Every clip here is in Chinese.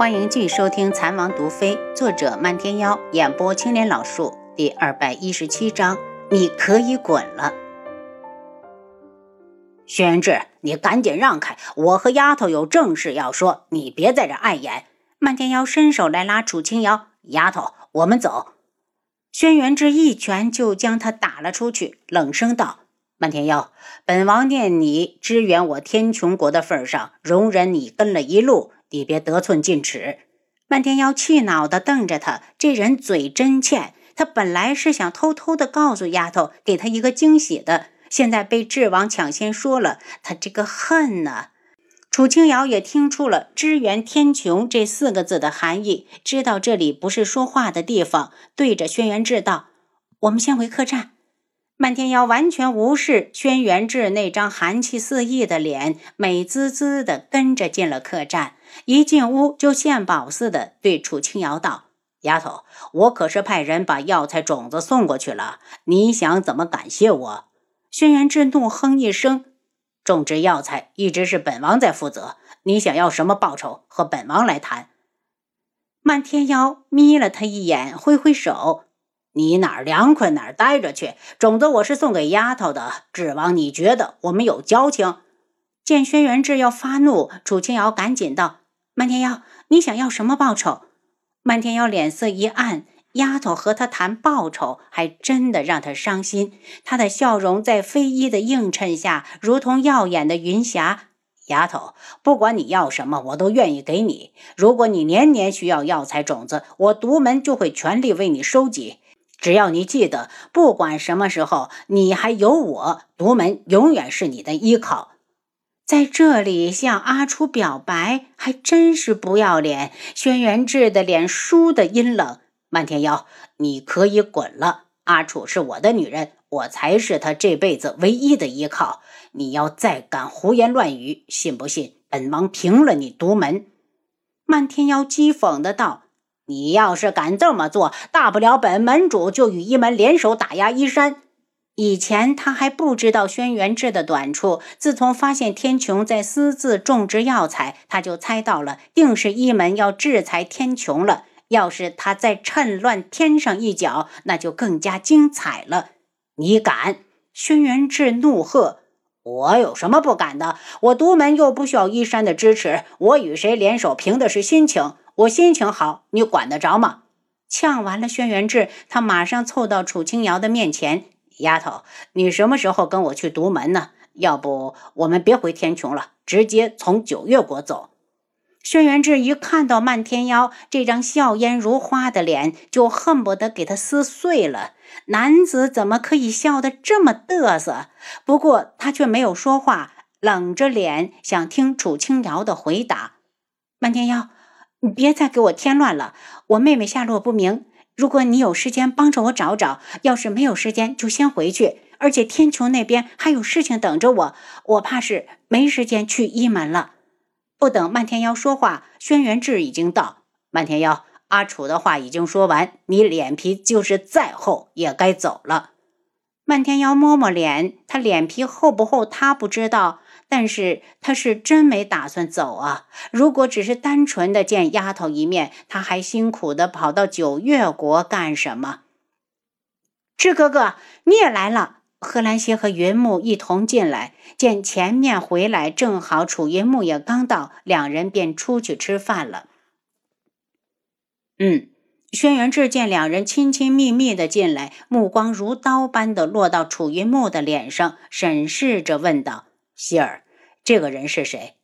欢迎继续收听《残王毒妃》，作者漫天妖，演播青莲老树，第二百一十七章，你可以滚了。轩辕志，你赶紧让开，我和丫头有正事要说，你别在这碍眼。漫天妖伸手来拉楚清瑶，丫头，我们走。轩辕志一拳就将他打了出去，冷声道：“漫天妖，本王念你支援我天穹国的份上，容忍你跟了一路。”你别得寸进尺！漫天妖气恼地瞪着他，这人嘴真欠。他本来是想偷偷的告诉丫头，给她一个惊喜的，现在被智王抢先说了，他这个恨呐！楚清瑶也听出了“支援天穹”这四个字的含义，知道这里不是说话的地方，对着轩辕志道：“我们先回客栈。”漫天妖完全无视轩辕志那张寒气四溢的脸，美滋滋的跟着进了客栈。一进屋就献宝似的对楚清瑶道：“丫头，我可是派人把药材种子送过去了，你想怎么感谢我？”轩辕志怒哼一声：“种植药材一直是本王在负责，你想要什么报酬，和本王来谈。”漫天妖眯了他一眼，挥挥手。你哪儿凉快哪儿待着去。种子我是送给丫头的，指望你觉得我们有交情。见轩辕志要发怒，楚清瑶赶紧道：“漫天妖，你想要什么报酬？”漫天妖脸色一暗，丫头和他谈报酬，还真的让他伤心。他的笑容在飞衣的映衬下，如同耀眼的云霞。丫头，不管你要什么，我都愿意给你。如果你年年需要药材种子，我独门就会全力为你收集。只要你记得，不管什么时候，你还有我独门，永远是你的依靠。在这里向阿楚表白，还真是不要脸。轩辕志的脸倏地阴冷。漫天妖，你可以滚了。阿楚是我的女人，我才是他这辈子唯一的依靠。你要再敢胡言乱语，信不信本王平了你独门？漫天妖讥讽的道。你要是敢这么做，大不了本门主就与一门联手打压一山。以前他还不知道轩辕志的短处，自从发现天穹在私自种植药材，他就猜到了，定是一门要制裁天穹了。要是他再趁乱添上一脚，那就更加精彩了。你敢？轩辕志怒喝：“我有什么不敢的？我独门又不需要一山的支持，我与谁联手，凭的是心情。”我心情好，你管得着吗？呛完了轩辕志，他马上凑到楚清瑶的面前：“丫头，你什么时候跟我去独门呢？要不我们别回天穹了，直接从九月国走。”轩辕志一看到漫天妖这张笑颜如花的脸，就恨不得给他撕碎了。男子怎么可以笑得这么嘚瑟？不过他却没有说话，冷着脸想听楚清瑶的回答。漫天妖。你别再给我添乱了，我妹妹下落不明。如果你有时间，帮着我找找；要是没有时间，就先回去。而且天穹那边还有事情等着我，我怕是没时间去一门了。不等漫天妖说话，轩辕志已经到。漫天妖，阿楚的话已经说完，你脸皮就是再厚，也该走了。漫天妖摸摸脸，他脸皮厚不厚，他不知道。但是他是真没打算走啊！如果只是单纯的见丫头一面，他还辛苦的跑到九月国干什么？志哥哥，你也来了。贺兰溪和云木一同进来，见前面回来，正好楚云木也刚到，两人便出去吃饭了。嗯，轩辕志见两人亲亲密密的进来，目光如刀般的落到楚云木的脸上，审视着问道。希儿，这个人是谁？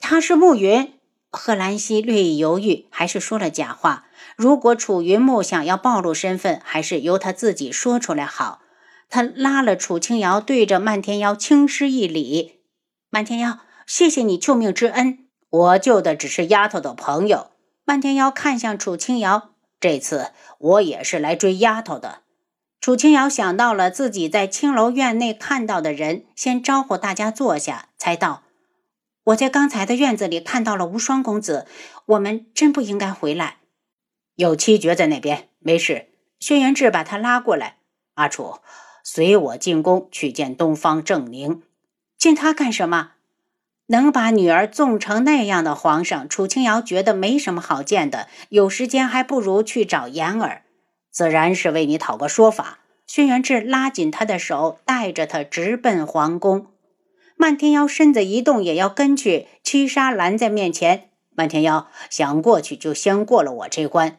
他是暮云。贺兰溪略一犹豫，还是说了假话。如果楚云木想要暴露身份，还是由他自己说出来好。他拉了楚清瑶，对着漫天妖轻施一礼：“漫天妖，谢谢你救命之恩。我救的只是丫头的朋友。”漫天妖看向楚清瑶：“这次我也是来追丫头的。”楚清瑶想到了自己在青楼院内看到的人，先招呼大家坐下，才道：“我在刚才的院子里看到了无双公子，我们真不应该回来。有七绝在那边，没事。”轩辕志把他拉过来：“阿楚，随我进宫去见东方正宁。见他干什么？”能把女儿纵成那样的皇上，楚清瑶觉得没什么好见的。有时间还不如去找言儿，自然是为你讨个说法。轩辕志拉紧他的手，带着他直奔皇宫。漫天妖身子一动，也要跟去。七杀拦在面前，漫天妖想过去就先过了我这关，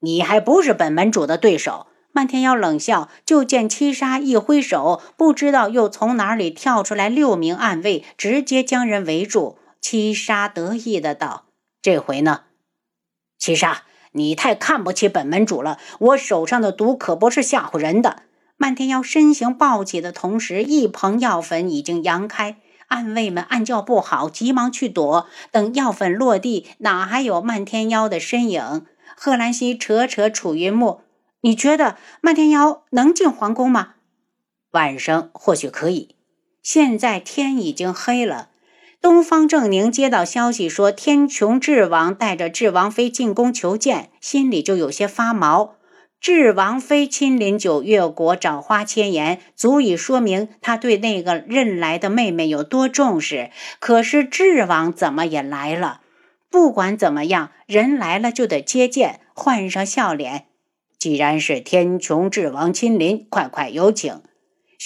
你还不是本门主的对手。漫天妖冷笑，就见七杀一挥手，不知道又从哪里跳出来六名暗卫，直接将人围住。七杀得意的道：“这回呢？七杀，你太看不起本门主了。我手上的毒可不是吓唬人的。”漫天妖身形暴起的同时，一捧药粉已经扬开，暗卫们暗叫不好，急忙去躲。等药粉落地，哪还有漫天妖的身影？贺兰溪扯扯楚云木。你觉得漫天妖能进皇宫吗？晚上或许可以。现在天已经黑了。东方正宁接到消息说天穹智王带着智王妃进宫求见，心里就有些发毛。智王妃亲临九月国找花千颜，足以说明他对那个认来的妹妹有多重视。可是智王怎么也来了？不管怎么样，人来了就得接见，换上笑脸。既然是天穹智王亲临，快快有请。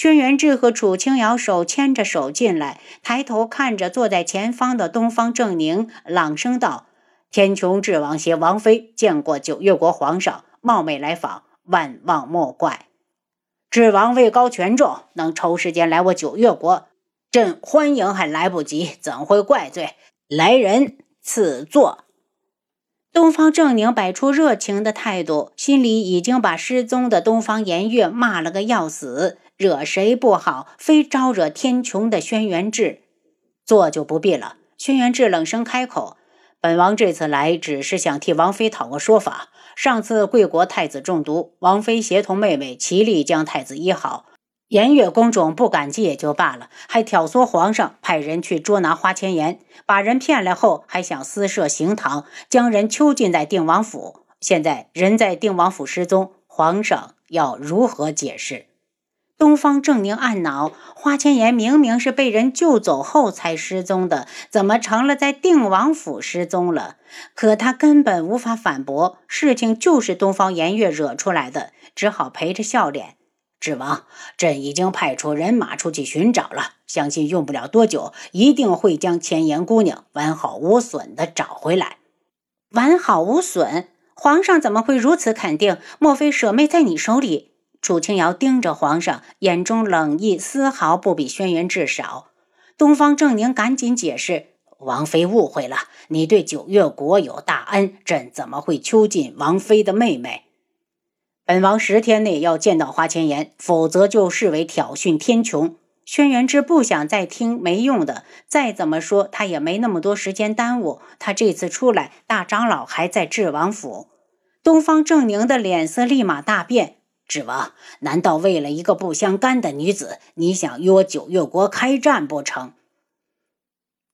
轩辕志和楚清瑶手牵着手进来，抬头看着坐在前方的东方正宁，朗声道：“天穹智王携王妃见过九月国皇上，冒昧来访，万望莫怪。智王位高权重，能抽时间来我九月国，朕欢迎还来不及，怎会怪罪？来人，赐座。”东方正宁摆出热情的态度，心里已经把失踪的东方颜月骂了个要死，惹谁不好，非招惹天穹的轩辕志。做就不必了。轩辕志冷声开口：“本王这次来，只是想替王妃讨个说法。上次贵国太子中毒，王妃协同妹妹齐力将太子医好。”颜月公主不感激也就罢了，还挑唆皇上派人去捉拿花千颜，把人骗来后还想私设行堂，将人囚禁在定王府。现在人在定王府失踪，皇上要如何解释？东方正宁暗恼：花千颜明明是被人救走后才失踪的，怎么成了在定王府失踪了？可他根本无法反驳，事情就是东方颜月惹出来的，只好陪着笑脸。智王，朕已经派出人马出去寻找了，相信用不了多久，一定会将千颜姑娘完好无损的找回来。完好无损？皇上怎么会如此肯定？莫非舍妹在你手里？楚清瑶盯着皇上，眼中冷意丝毫不比轩辕志少。东方正宁赶紧解释：“王妃误会了，你对九月国有大恩，朕怎么会囚禁王妃的妹妹？”本王十天内要见到花千颜，否则就视为挑衅天穹。轩辕志不想再听没用的，再怎么说他也没那么多时间耽误。他这次出来，大长老还在智王府。东方正宁的脸色立马大变。智王，难道为了一个不相干的女子，你想与我九月国开战不成？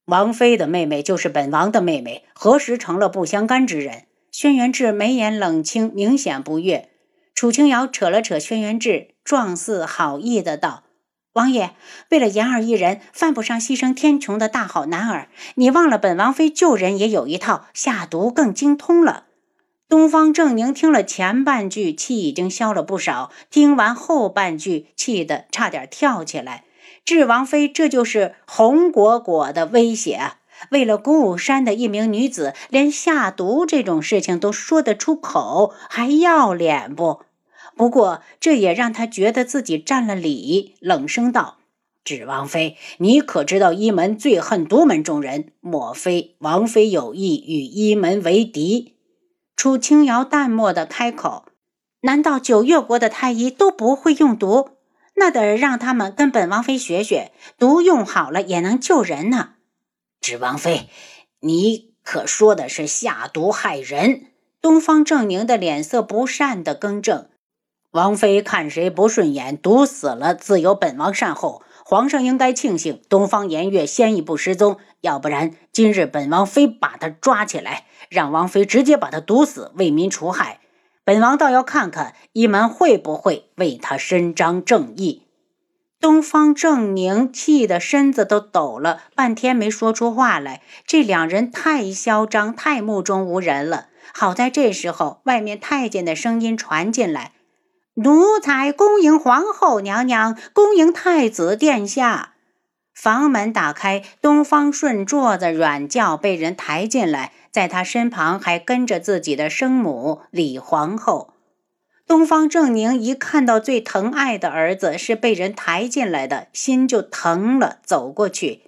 王妃的妹妹就是本王的妹妹，何时成了不相干之人？轩辕志眉眼冷清，明显不悦。楚清瑶扯了扯轩辕志，状似好意的道：“王爷，为了言儿一人，犯不上牺牲天穹的大好男儿。你忘了，本王妃救人也有一套，下毒更精通了。”东方正宁听了前半句，气已经消了不少；听完后半句，气得差点跳起来。智王妃，这就是红果果的威胁。为了鼓舞山的一名女子，连下毒这种事情都说得出口，还要脸不？不过这也让他觉得自己占了理，冷声道：“芷王妃，你可知道一门最恨独门中人？莫非王妃有意与一门为敌？”楚清瑶淡漠的开口：“难道九月国的太医都不会用毒？那得让他们跟本王妃学学，毒用好了也能救人呢。”芷王妃，你可说的是下毒害人？东方正宁的脸色不善的更正。王妃看谁不顺眼，毒死了，自有本王善后。皇上应该庆幸东方颜月先一步失踪，要不然今日本王非把他抓起来，让王妃直接把他毒死，为民除害。本王倒要看看一门会不会为他伸张正义。东方正宁气得身子都抖了，半天没说出话来。这两人太嚣张，太目中无人了。好在这时候，外面太监的声音传进来：“奴才恭迎皇后娘娘，恭迎太子殿下。”房门打开，东方顺坐着软轿被人抬进来，在他身旁还跟着自己的生母李皇后。东方正宁一看到最疼爱的儿子是被人抬进来的，心就疼了。走过去，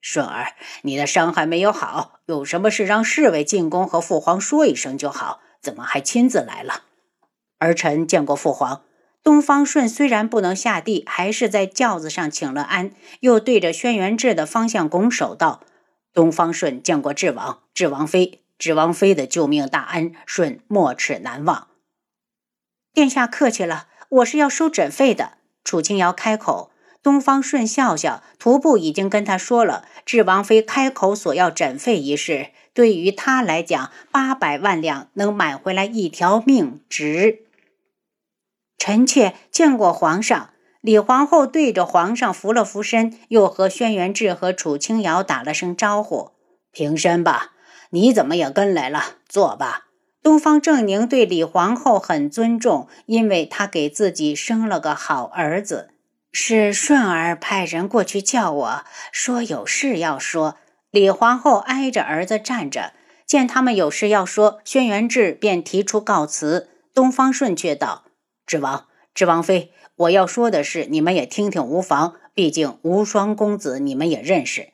顺儿，你的伤还没有好，有什么事让侍卫进宫和父皇说一声就好，怎么还亲自来了？儿臣见过父皇。东方顺虽然不能下地，还是在轿子上请了安，又对着轩辕志的方向拱手道：“东方顺见过智王、智王妃，智王妃的救命大恩，顺没齿难忘。”殿下客气了，我是要收诊费的。楚清瑶开口，东方顺笑笑，徒步已经跟他说了，智王妃开口索要诊费一事，对于他来讲，八百万两能买回来一条命值。臣妾见过皇上。李皇后对着皇上扶了扶身，又和轩辕志和楚清瑶打了声招呼：“平身吧，你怎么也跟来了？坐吧。”东方正宁对李皇后很尊重，因为她给自己生了个好儿子。是顺儿派人过去叫我说有事要说。李皇后挨着儿子站着，见他们有事要说，轩辕志便提出告辞。东方顺却道：“智王，智王妃，我要说的事，你们也听听无妨。毕竟无双公子你们也认识。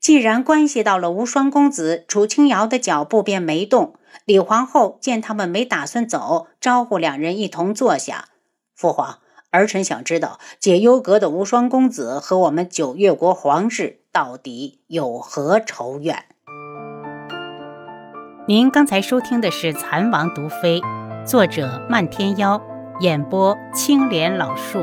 既然关系到了无双公子，楚清瑶的脚步便没动。”李皇后见他们没打算走，招呼两人一同坐下。父皇，儿臣想知道解忧阁的无双公子和我们九月国皇室到底有何仇怨？您刚才收听的是《蚕王毒妃》，作者漫天妖，演播青莲老树。